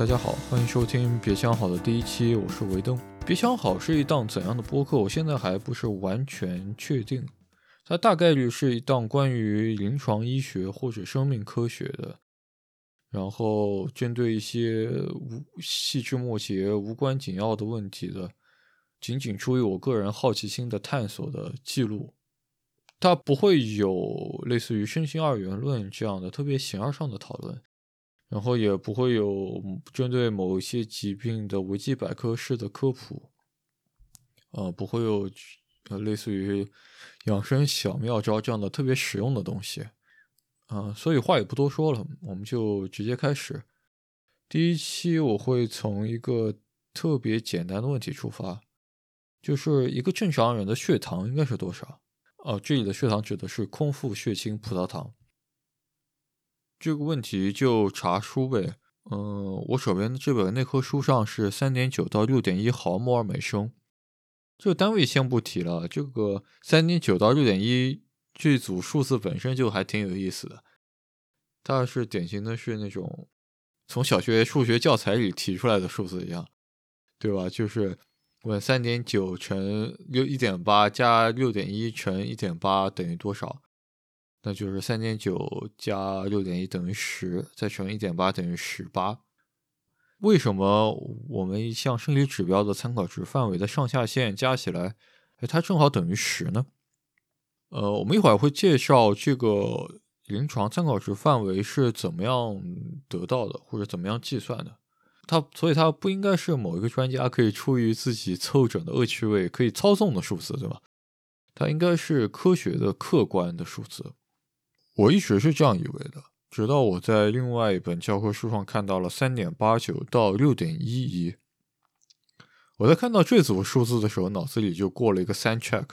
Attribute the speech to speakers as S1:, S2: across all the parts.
S1: 大家好，欢迎收听《别想好》的第一期，我是维登。《别想好》是一档怎样的播客？我现在还不是完全确定。它大概率是一档关于临床医学或者生命科学的，然后针对一些无细枝末节、无关紧要的问题的，仅仅出于我个人好奇心的探索的记录。它不会有类似于身心二元论这样的特别形而上的讨论。然后也不会有针对某一些疾病的维基百科式的科普，呃，不会有呃类似于养生小妙招这样的特别实用的东西，啊，所以话也不多说了，我们就直接开始。第一期我会从一个特别简单的问题出发，就是一个正常人的血糖应该是多少？哦，这里的血糖指的是空腹血清葡萄糖。这个问题就查书呗。嗯，我手边的这本内科书上是三点九到六点一毫摩尔每升。这个单位先不提了，这个三点九到六点一这组数字本身就还挺有意思的。它是典型的是那种从小学数学教材里提出来的数字一样，对吧？就是问三点九乘六一点八加六点一乘一点八等于多少？那就是三点九加六点一等于十，再乘一点八等于十八。为什么我们一项生理指标的参考值范围的上下限加起来，哎，它正好等于十呢？呃，我们一会儿会介绍这个临床参考值范围是怎么样得到的，或者怎么样计算的。它，所以它不应该是某一个专家可以出于自己凑整的恶趣味可以操纵的数字，对吧？它应该是科学的、客观的数字。我一直是这样以为的，直到我在另外一本教科书上看到了三点八九到六点一一。我在看到这组数字的时候，脑子里就过了一个三 check。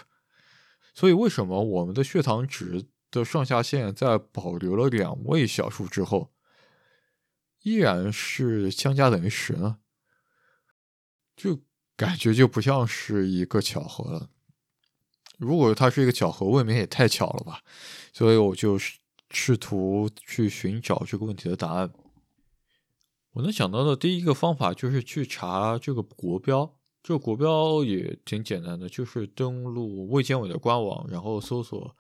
S1: 所以，为什么我们的血糖值的上下限在保留了两位小数之后，依然是相加等于十呢？就感觉就不像是一个巧合了。如果它是一个巧合，未免也太巧了吧？所以我就试图去寻找这个问题的答案。我能想到的第一个方法就是去查这个国标。这国标也挺简单的，就是登录卫健委的官网，然后搜索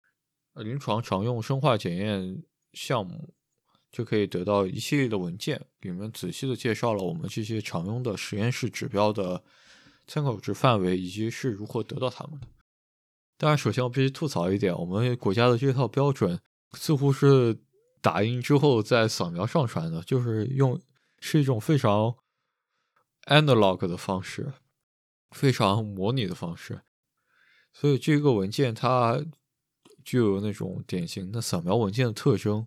S1: “临床常用生化检验项目”，就可以得到一系列的文件，里面仔细的介绍了我们这些常用的实验室指标的参考值范围以及是如何得到它们的。当然，首先我必须吐槽一点，我们国家的这套标准似乎是打印之后再扫描上传的，就是用是一种非常 analog 的方式，非常模拟的方式。所以这个文件它具有那种典型的扫描文件的特征，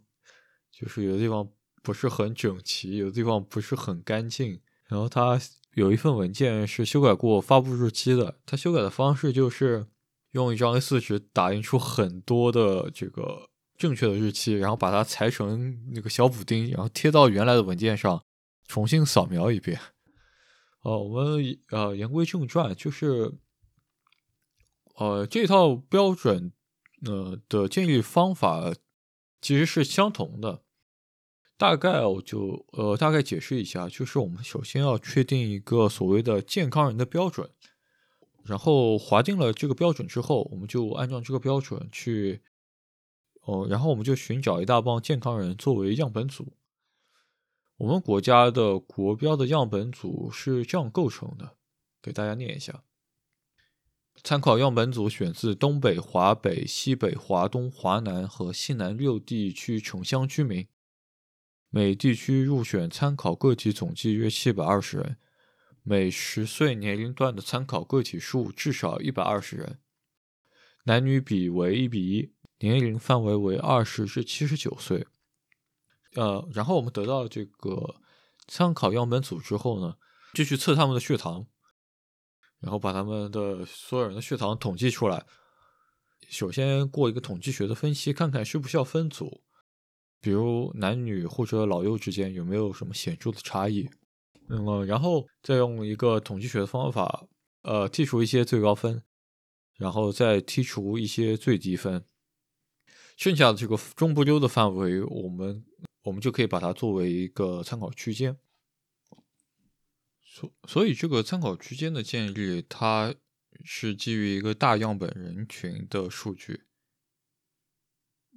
S1: 就是有的地方不是很整齐，有的地方不是很干净。然后它有一份文件是修改过发布日期的，它修改的方式就是。用一张 A4 纸打印出很多的这个正确的日期，然后把它裁成那个小补丁，然后贴到原来的文件上，重新扫描一遍。哦，我们呃言归正传，就是呃这套标准呃的建立方法其实是相同的。大概我就呃大概解释一下，就是我们首先要确定一个所谓的健康人的标准。然后划定了这个标准之后，我们就按照这个标准去，哦，然后我们就寻找一大帮健康人作为样本组。我们国家的国标的样本组是这样构成的，给大家念一下：参考样本组选自东北、华北、西北、华东、华南和西南六地区城乡居民，每地区入选参考个体总计约七百二十人。每十岁年龄段的参考个体数至少一百二十人，男女比为一比一，年龄范围为二十至七十九岁。呃，然后我们得到这个参考样本组之后呢，就去测他们的血糖，然后把他们的所有人的血糖统计出来。首先过一个统计学的分析，看看需不需要分组，比如男女或者老幼之间有没有什么显著的差异。嗯，然后再用一个统计学的方法，呃，剔除一些最高分，然后再剔除一些最低分，剩下的这个中不溜的范围，我们我们就可以把它作为一个参考区间。所所以这个参考区间的建立，它是基于一个大样本人群的数据，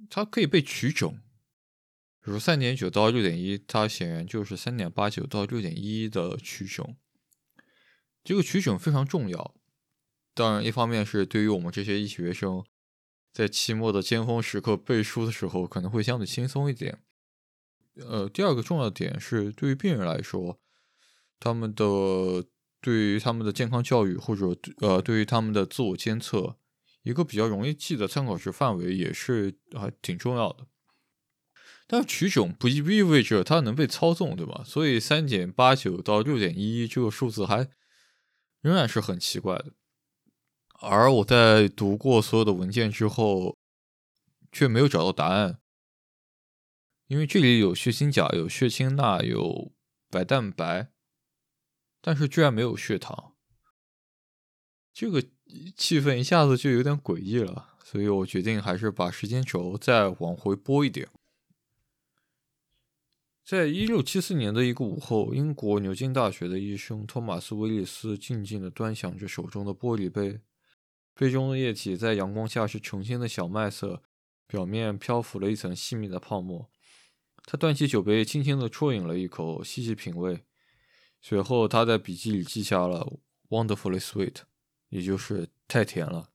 S1: 它可以被取种。比如三点九到六点一，它显然就是三点八九到六点一的取种。这个取种非常重要。当然，一方面是对于我们这些医学生，在期末的尖峰时刻背书的时候，可能会相对轻松一点。呃，第二个重要点是，对于病人来说，他们的对于他们的健康教育或者呃，对于他们的自我监测，一个比较容易记的参考值范围也是还挺重要的。但取种不意味着它能被操纵，对吧？所以三点八九到六点一这个数字还仍然是很奇怪的。而我在读过所有的文件之后，却没有找到答案。因为这里有血清钾、有血清钠、有白蛋白，但是居然没有血糖，这个气氛一下子就有点诡异了。所以我决定还是把时间轴再往回拨一点。在一六七四年的一个午后，英国牛津大学的医生托马斯·威利斯静静地端详着手中的玻璃杯，杯中的液体在阳光下是澄清的小麦色，表面漂浮了一层细密的泡沫。他端起酒杯，轻轻地啜饮了一口，细细品味。随后，他在笔记里记下了 “wonderfully sweet”，也就是太甜了。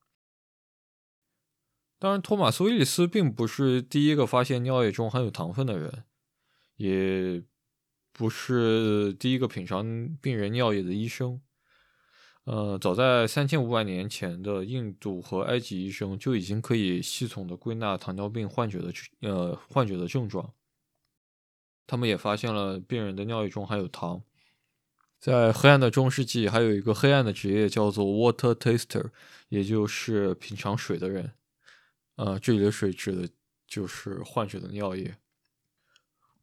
S1: 当然，托马斯·威利斯并不是第一个发现尿液中含有糖分的人。也不是第一个品尝病人尿液的医生。呃，早在三千五百年前的印度和埃及医生就已经可以系统的归纳糖尿病患者的呃患者的症状。他们也发现了病人的尿液中含有糖。在黑暗的中世纪，还有一个黑暗的职业叫做 water taster，也就是品尝水的人。呃，这里的水指的就是患者的尿液。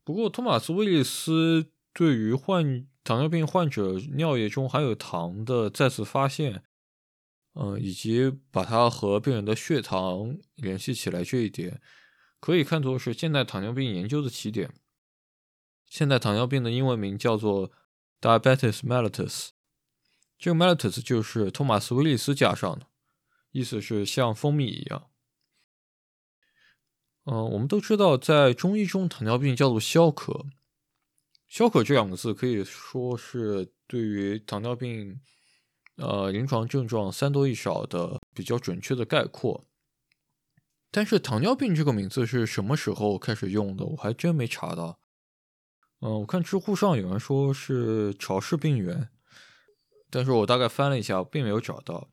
S1: 不过，托马斯·威利斯对于患糖尿病患者尿液中含有糖的再次发现，嗯，以及把它和病人的血糖联系起来这一点，可以看作是现代糖尿病研究的起点。现代糖尿病的英文名叫做 diabetes mellitus，这个 mellitus 就是托马斯·威利斯加上的，意思是像蜂蜜一样。嗯，我们都知道，在中医中，糖尿病叫做消渴。消渴这两个字可以说是对于糖尿病，呃，临床症状三多一少的比较准确的概括。但是，糖尿病这个名字是什么时候开始用的？我还真没查到。嗯，我看知乎上有人说是潮湿病原，但是我大概翻了一下，并没有找到。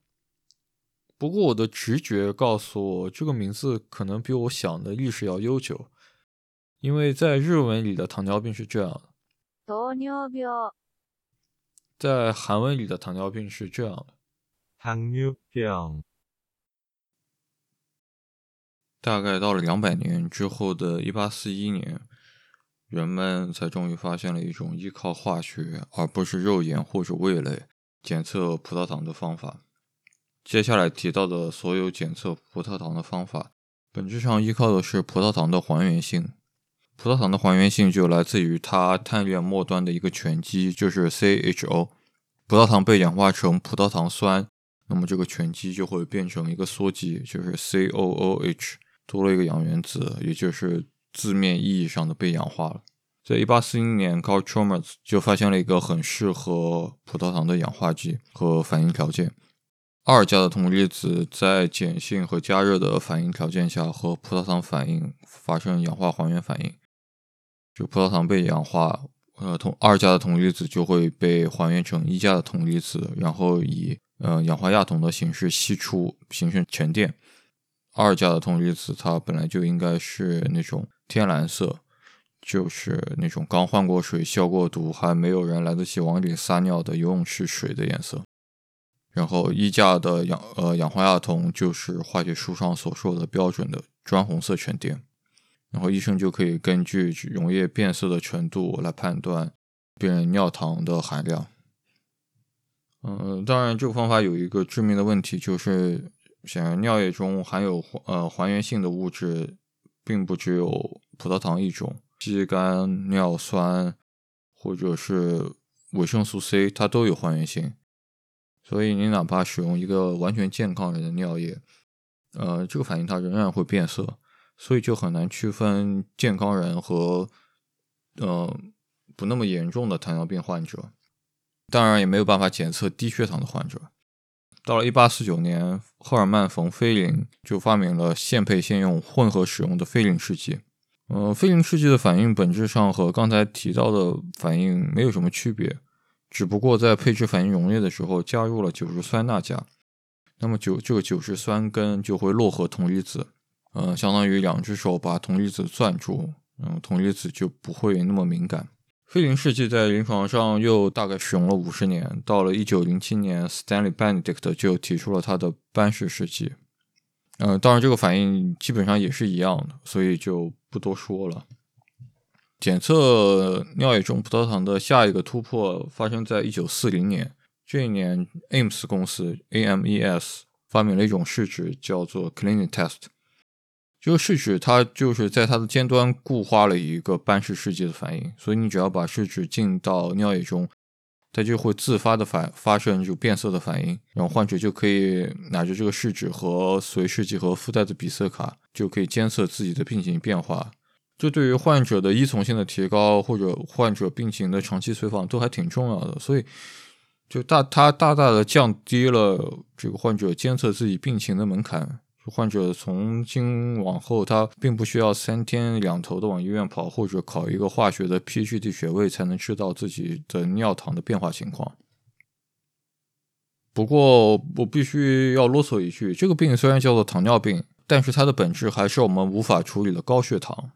S1: 不过我的直觉告诉我，这个名字可能比我想的历史要悠久，因为在日文里的糖尿病是这样的，糖尿病，在韩文里的糖尿病是这样的，糖尿病。大概到了两百年之后的一八四一年，人们才终于发现了一种依靠化学而不是肉眼或者味蕾检测葡萄糖的方法。接下来提到的所有检测葡萄糖的方法，本质上依靠的是葡萄糖的还原性。葡萄糖的还原性就来自于它碳链末端的一个醛基，就是 CHO。葡萄糖被氧化成葡萄糖酸，那么这个醛基就会变成一个羧基，就是 COOH，多了一个氧原子，也就是字面意义上的被氧化了。在一八四一年，Carl Chalmers 就发现了一个很适合葡萄糖的氧化剂和反应条件。二价的铜离子在碱性和加热的反应条件下和葡萄糖反应发生氧化还原反应，就葡萄糖被氧化，呃，铜二价的铜离子就会被还原成一价的铜离子，然后以呃氧化亚铜的形式析出，形成沉淀。二价的铜离子它本来就应该是那种天蓝色，就是那种刚换过水、消过毒、还没有人来得及往里撒尿的游泳池水的颜色。然后一价的氧呃氧化亚铜就是化学书上所说的标准的砖红色沉淀，然后医生就可以根据溶液变色的程度来判断病人尿糖的含量。嗯，当然这个方法有一个致命的问题，就是显然尿液中含有呃还原性的物质并不只有葡萄糖一种，肌酐尿酸或者是维生素 C，它都有还原性。所以你哪怕使用一个完全健康人的尿液，呃，这个反应它仍然会变色，所以就很难区分健康人和呃不那么严重的糖尿病患者。当然也没有办法检测低血糖的患者。到了1849年，赫尔曼·冯·菲林就发明了现配现用混合使用的菲林试剂。呃，菲林试剂的反应本质上和刚才提到的反应没有什么区别。只不过在配置反应溶液的时候加入了酒石酸钠钾，那么酒这个酒石酸根就会络合铜离子，嗯，相当于两只手把铜离子攥住，嗯，铜离子就不会那么敏感。菲林试剂在临床上又大概使用了五十年，到了一九零七年，Stanley Benedict 就提出了他的班氏试剂，嗯，当然这个反应基本上也是一样的，所以就不多说了。检测尿液中葡萄糖的下一个突破发生在一九四零年。这一年，Ames 公司 （AMES） 发明了一种试纸，叫做 Cleaning Test。这个试纸它就是在它的尖端固化了一个斑氏试剂的反应，所以你只要把试纸浸到尿液中，它就会自发的反发生就变色的反应，然后患者就可以拿着这个试纸和随试剂和附带的比色卡，就可以监测自己的病情变化。这对于患者的依从性的提高，或者患者病情的长期随访都还挺重要的，所以就大它大大的降低了这个患者监测自己病情的门槛。患者从今往后，他并不需要三天两头的往医院跑，或者考一个化学的 PGD 学位才能知道自己的尿糖的变化情况。不过我必须要啰嗦一句，这个病虽然叫做糖尿病，但是它的本质还是我们无法处理的高血糖。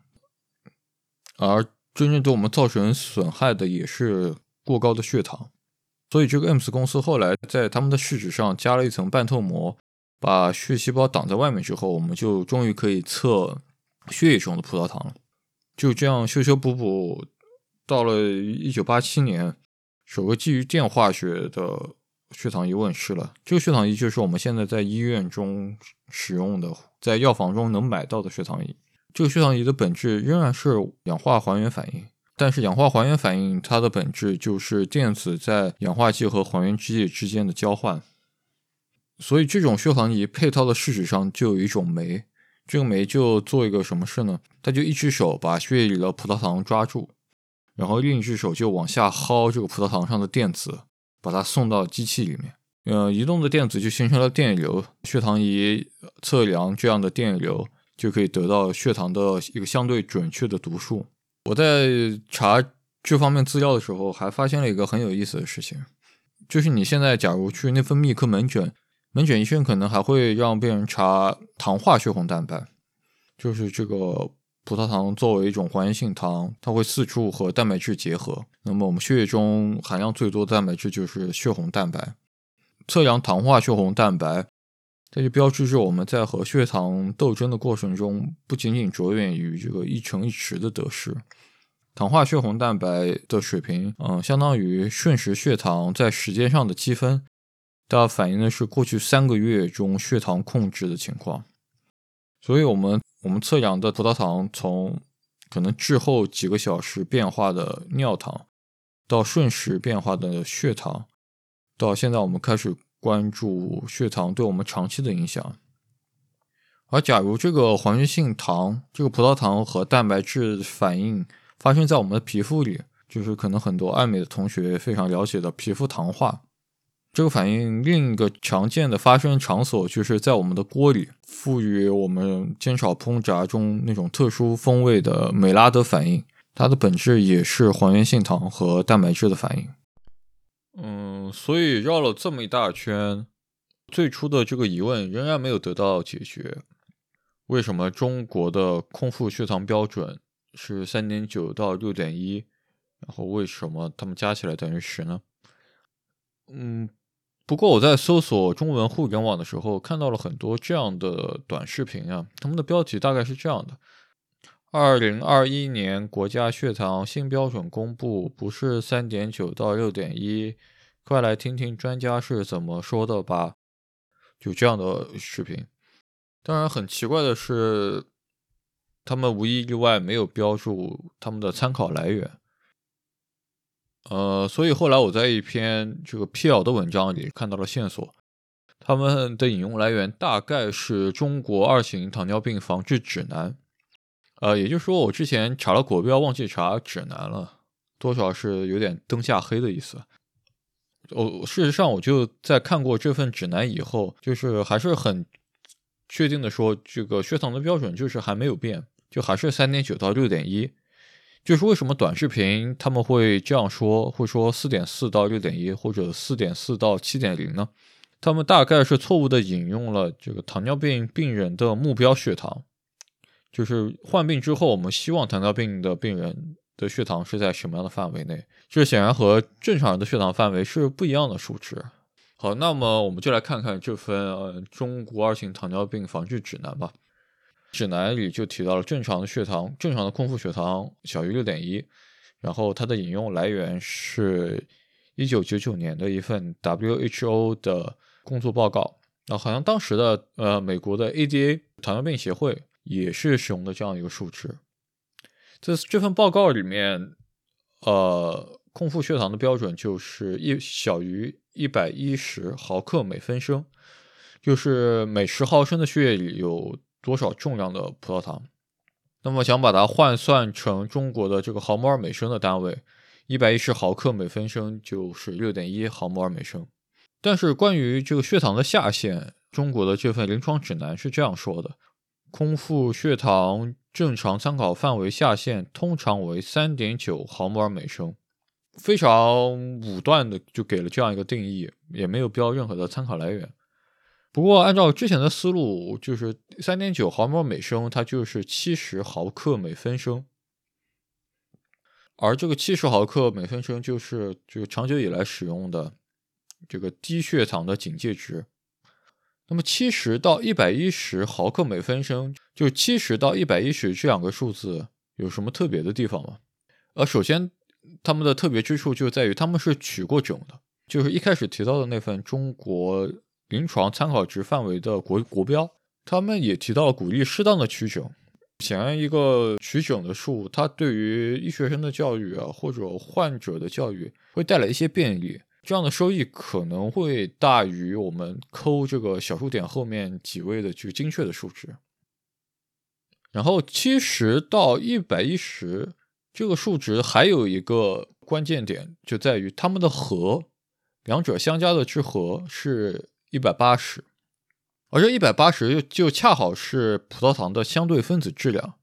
S1: 而真正对我们造成损害的也是过高的血糖，所以这个 MS 公司后来在他们的试纸上加了一层半透膜，把血细胞挡在外面之后，我们就终于可以测血液中的葡萄糖了。就这样修修补补，到了一九八七年，首个基于电化学的血糖仪问世了。这个血糖仪就是我们现在在医院中使用的，在药房中能买到的血糖仪。这个血糖仪的本质仍然是氧化还原反应，但是氧化还原反应它的本质就是电子在氧化剂和还原剂之间的交换。所以这种血糖仪配套的试纸上就有一种酶，这个酶就做一个什么事呢？它就一只手把血液里的葡萄糖抓住，然后另一只手就往下薅这个葡萄糖上的电子，把它送到机器里面。呃，移动的电子就形成了电流，血糖仪测量这样的电流。就可以得到血糖的一个相对准确的读数。我在查这方面资料的时候，还发现了一个很有意思的事情，就是你现在假如去内分泌科门诊，门诊医生可能还会让病人查糖化血红蛋白，就是这个葡萄糖作为一种还原性糖，它会四处和蛋白质结合。那么我们血液中含量最多的蛋白质就是血红蛋白，测量糖化血红蛋白。这就标志着我们在和血糖斗争的过程中，不仅仅着眼于这个一城一池的得失。糖化血红蛋白的水平，嗯，相当于瞬时血糖在时间上的积分，它反映的是过去三个月中血糖控制的情况。所以，我们我们测量的葡萄糖，从可能滞后几个小时变化的尿糖，到瞬时变化的血糖，到现在我们开始。关注血糖对我们长期的影响，而假如这个还原性糖，这个葡萄糖和蛋白质反应发生在我们的皮肤里，就是可能很多爱美的同学非常了解的皮肤糖化。这个反应另一个常见的发生场所，就是在我们的锅里，赋予我们煎炒烹炸中那种特殊风味的美拉德反应，它的本质也是还原性糖和蛋白质的反应。嗯，所以绕了这么一大圈，最初的这个疑问仍然没有得到解决：为什么中国的空腹血糖标准是三点九到六点一？然后为什么它们加起来等于十呢？嗯，不过我在搜索中文互联网的时候，看到了很多这样的短视频啊，他们的标题大概是这样的。二零二一年国家血糖新标准公布，不是三点九到六点一，快来听听专家是怎么说的吧。就这样的视频，当然很奇怪的是，他们无一例外没有标注他们的参考来源。呃，所以后来我在一篇这个辟谣的文章里看到了线索，他们的引用来源大概是中国二型糖尿病防治指南。呃，也就是说，我之前查了国标，忘记查指南了，多少是有点灯下黑的意思。我事实上，我就在看过这份指南以后，就是还是很确定的说，这个血糖的标准就是还没有变，就还是三点九到六点一。就是为什么短视频他们会这样说，会说四点四到六点一，或者四点四到七点零呢？他们大概是错误的引用了这个糖尿病病人的目标血糖。就是患病之后，我们希望糖尿病的病人的血糖是在什么样的范围内？这显然和正常人的血糖范围是不一样的数值。好，那么我们就来看看这份呃中国二型糖尿病防治指南吧。指南里就提到了正常的血糖，正常的空腹血糖小于六点一，然后它的引用来源是一九九九年的一份 WHO 的工作报告。啊，好像当时的呃美国的 ADA 糖尿病协会。也是使用的这样一个数值，在这份报告里面，呃，空腹血糖的标准就是一小于一百一十毫克每分升，就是每十毫升的血液里有多少重量的葡萄糖。那么想把它换算成中国的这个毫摩尔每升的单位，一百一十毫克每分升就是六点一毫摩尔每升。但是关于这个血糖的下限，中国的这份临床指南是这样说的。空腹血糖正常参考范围下限通常为三点九毫摩尔每升，非常武断的就给了这样一个定义，也没有标任何的参考来源。不过按照之前的思路，就是三点九毫摩尔每升，它就是七十毫克每分升，而这个七十毫克每分升就是这个长久以来使用的这个低血糖的警戒值。那么七十到一百一十毫克每分升，就七十到一百一十这两个数字有什么特别的地方吗？呃，首先，他们的特别之处就在于他们是取过整的，就是一开始提到的那份中国临床参考值范围的国国标，他们也提到了鼓励适当的取整。显然，一个取整的数，它对于医学生的教育啊，或者患者的教育，会带来一些便利。这样的收益可能会大于我们抠这个小数点后面几位的这个精确的数值。然后七十到一百一十这个数值还有一个关键点，就在于它们的和，两者相加的之和是一百八十，而这一百八十就恰好是葡萄糖的相对分子质量。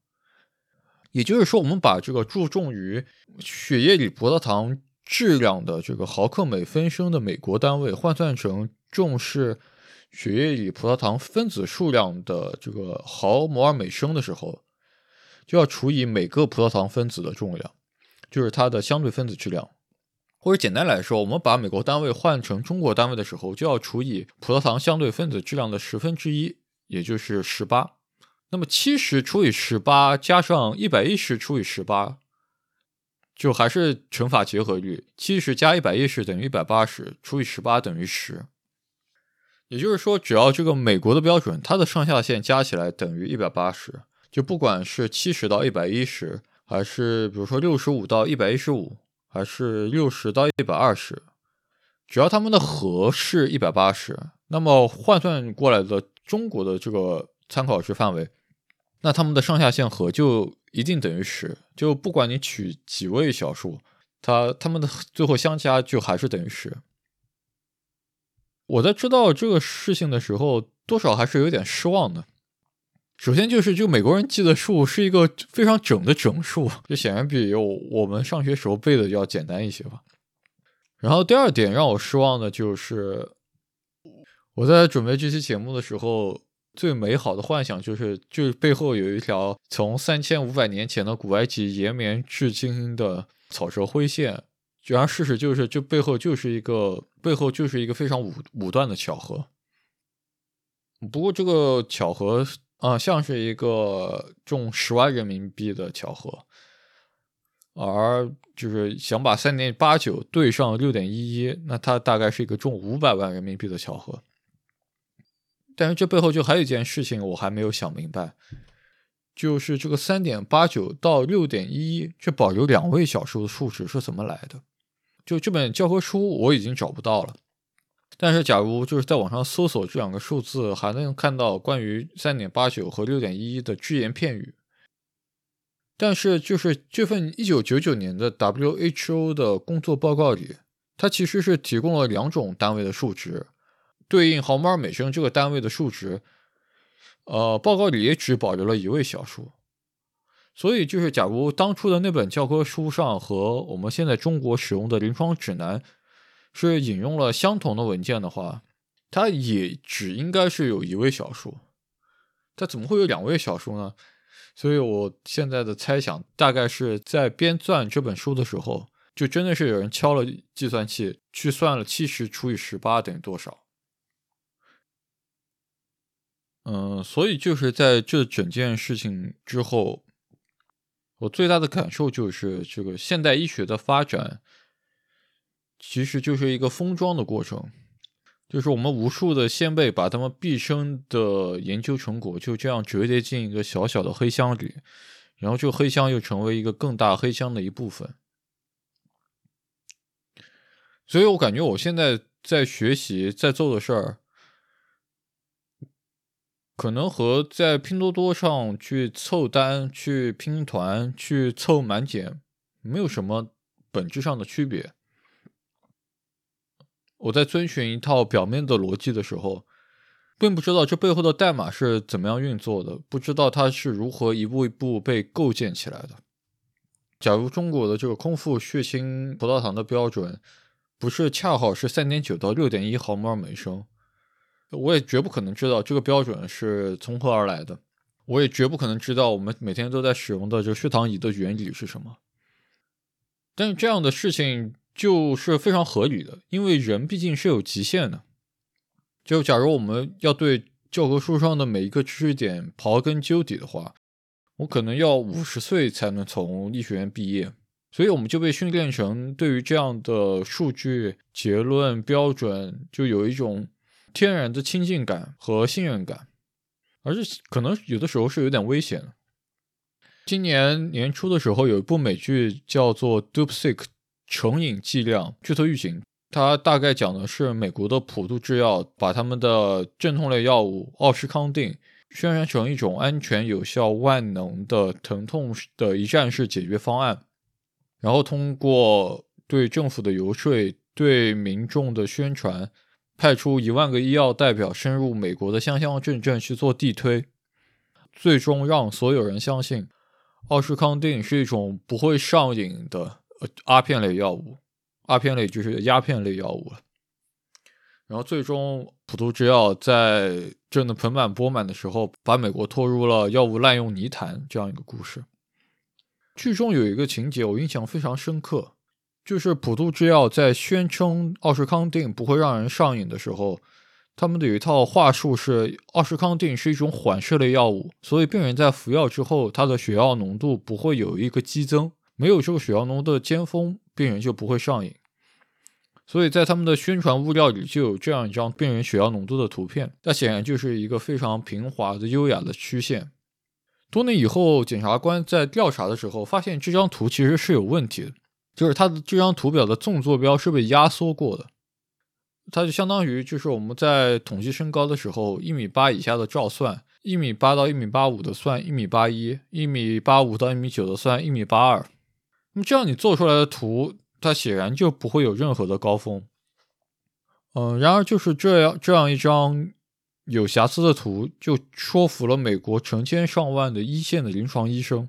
S1: 也就是说，我们把这个注重于血液里葡萄糖。质量的这个毫克每分升的美国单位换算成重视血液里葡萄糖分子数量的这个毫摩尔每升的时候，就要除以每个葡萄糖分子的重量，就是它的相对分子质量。或者简单来说，我们把美国单位换成中国单位的时候，就要除以葡萄糖相对分子质量的十分之一，也就是十八。那么七十除以十八加上一百一十除以十八。就还是乘法结合律，七十加一百一十等于一百八十，除以十八等于十。也就是说，只要这个美国的标准，它的上下限加起来等于一百八十，就不管是七十到一百一十，还是比如说六十五到一百一十五，还是六十到一百二十，只要它们的和是一百八十，那么换算过来的中国的这个参考值范围，那它们的上下限和就。一定等于十，就不管你取几位小数，它它们的最后相加就还是等于十。我在知道这个事情的时候，多少还是有点失望的。首先就是，就美国人记的数是一个非常整的整数，就显然比我们上学时候背的要简单一些吧。然后第二点让我失望的就是，我在准备这期节目的时候。最美好的幻想就是，就是背后有一条从三千五百年前的古埃及延绵至今的草蛇灰线。然而事实就是，这背后就是一个背后就是一个非常武武断的巧合。不过这个巧合啊，像是一个中十万人民币的巧合，而就是想把三点八九对上六点一一，那它大概是一个中五百万人民币的巧合。但是这背后就还有一件事情我还没有想明白，就是这个三点八九到六点一，这保留两位小数的数值是怎么来的？就这本教科书我已经找不到了。但是，假如就是在网上搜索这两个数字，还能看到关于三点八九和六点一一的只言片语。但是，就是这份一九九九年的 WHO 的工作报告里，它其实是提供了两种单位的数值，对应毫摩尔每升这个单位的数值。呃，报告里也只保留了一位小数。所以，就是假如当初的那本教科书上和我们现在中国使用的临床指南。是引用了相同的文件的话，它也只应该是有一位小数，它怎么会有两位小数呢？所以我现在的猜想大概是在编撰这本书的时候，就真的是有人敲了计算器去算了七十除以十八等于多少。嗯，所以就是在这整件事情之后，我最大的感受就是这个现代医学的发展。其实就是一个封装的过程，就是我们无数的先辈把他们毕生的研究成果就这样折叠进一个小小的黑箱里，然后这个黑箱又成为一个更大黑箱的一部分。所以我感觉我现在在学习在做的事儿，可能和在拼多多上去凑单、去拼团、去凑满减没有什么本质上的区别。我在遵循一套表面的逻辑的时候，并不知道这背后的代码是怎么样运作的，不知道它是如何一步一步被构建起来的。假如中国的这个空腹血清葡萄糖的标准不是恰好是三点九到六点一毫摩尔每升，我也绝不可能知道这个标准是从何而来的。我也绝不可能知道我们每天都在使用的这个血糖仪的原理是什么。但是这样的事情。就是非常合理的，因为人毕竟是有极限的。就假如我们要对教科书上的每一个知识点刨根究底的话，我可能要五十岁才能从医学院毕业。所以我们就被训练成对于这样的数据、结论、标准，就有一种天然的亲近感和信任感，而是可能有的时候是有点危险。今年年初的时候，有一部美剧叫做《Dupsic》。成瘾剂量剧透预警，它大概讲的是美国的普渡制药把他们的镇痛类药物奥施康定宣传成一种安全、有效、万能的疼痛的一站式解决方案，然后通过对政府的游说、对民众的宣传，派出一万个医药代表深入美国的乡乡镇镇去做地推，最终让所有人相信奥施康定是一种不会上瘾的呃。阿片类药物，阿片类就是鸦片类药物。然后最终，普渡制药在挣得盆满钵满的时候，把美国拖入了药物滥用泥潭这样一个故事。剧中有一个情节我印象非常深刻，就是普渡制药在宣称奥施康定不会让人上瘾的时候，他们的一套话术是奥施康定是一种缓释类药物，所以病人在服药之后，他的血药浓度不会有一个激增。没有这个血药浓度的尖峰，病人就不会上瘾。所以在他们的宣传物料里就有这样一张病人血药浓度的图片，那显然就是一个非常平滑的、优雅的曲线。多年以后，检察官在调查的时候发现这张图其实是有问题的，就是它的这张图表的纵坐标是被压缩过的。它就相当于就是我们在统计身高的时候，一米八以下的照算，一米八到一米八五的算一米八一，一米八五到一米九的算一米八二。那么这样你做出来的图，它显然就不会有任何的高峰。嗯，然而就是这样这样一张有瑕疵的图，就说服了美国成千上万的一线的临床医生。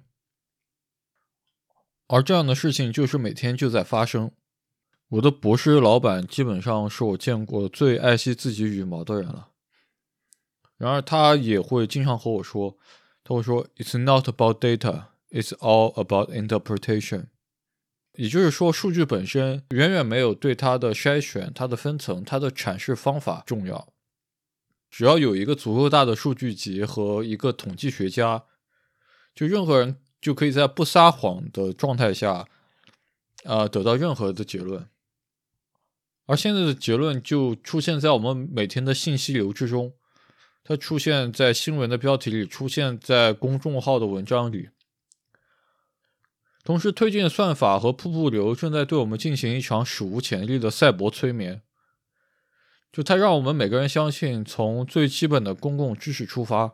S1: 而这样的事情就是每天就在发生。我的博士老板基本上是我见过最爱惜自己羽毛的人了。然而他也会经常和我说，他会说：“It's not about data, it's all about interpretation。”也就是说，数据本身远远没有对它的筛选、它的分层、它的阐释方法重要。只要有一个足够大的数据集和一个统计学家，就任何人就可以在不撒谎的状态下，呃，得到任何的结论。而现在的结论就出现在我们每天的信息流之中，它出现在新闻的标题里，出现在公众号的文章里。同时，推荐算法和瀑布流正在对我们进行一场史无前例的赛博催眠。就它让我们每个人相信，从最基本的公共知识出发，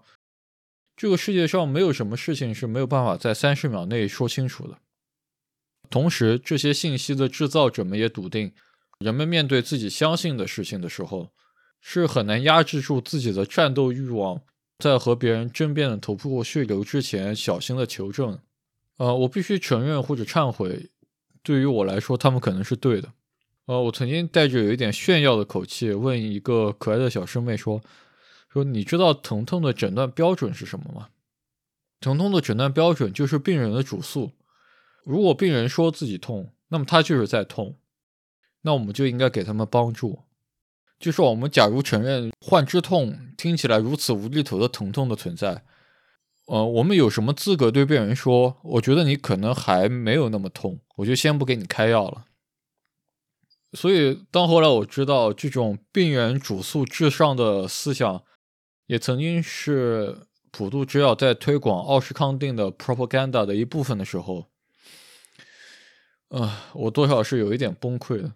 S1: 这个世界上没有什么事情是没有办法在三十秒内说清楚的。同时，这些信息的制造者们也笃定，人们面对自己相信的事情的时候，是很难压制住自己的战斗欲望，在和别人争辩的头破血流之前，小心的求证。呃，我必须承认或者忏悔，对于我来说，他们可能是对的。呃，我曾经带着有一点炫耀的口气问一个可爱的小师妹说：“说你知道疼痛的诊断标准是什么吗？疼痛的诊断标准就是病人的主诉。如果病人说自己痛，那么他就是在痛，那我们就应该给他们帮助。就是我们假如承认患肢痛听起来如此无厘头的疼痛的存在。”呃，我们有什么资格对病人说？我觉得你可能还没有那么痛，我就先不给你开药了。所以，当后来我知道这种病人主诉至上的思想，也曾经是普渡制药在推广奥施康定的 propaganda 的一部分的时候，呃，我多少是有一点崩溃的。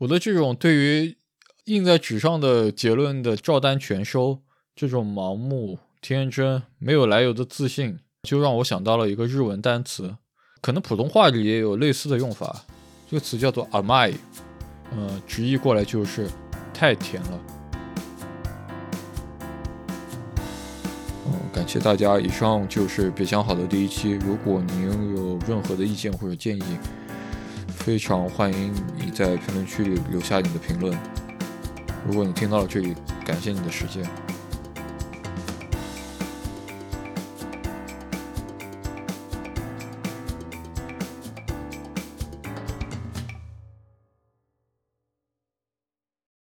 S1: 我的这种对于印在纸上的结论的照单全收，这种盲目。天真没有来由的自信，就让我想到了一个日文单词，可能普通话里也有类似的用法。这个词叫做 “amai”，呃，直译过来就是“太甜了”。感谢大家，以上就是别想好的第一期。如果您有任何的意见或者建议，非常欢迎你在评论区里留下你的评论。如果你听到了这里，感谢你的时间。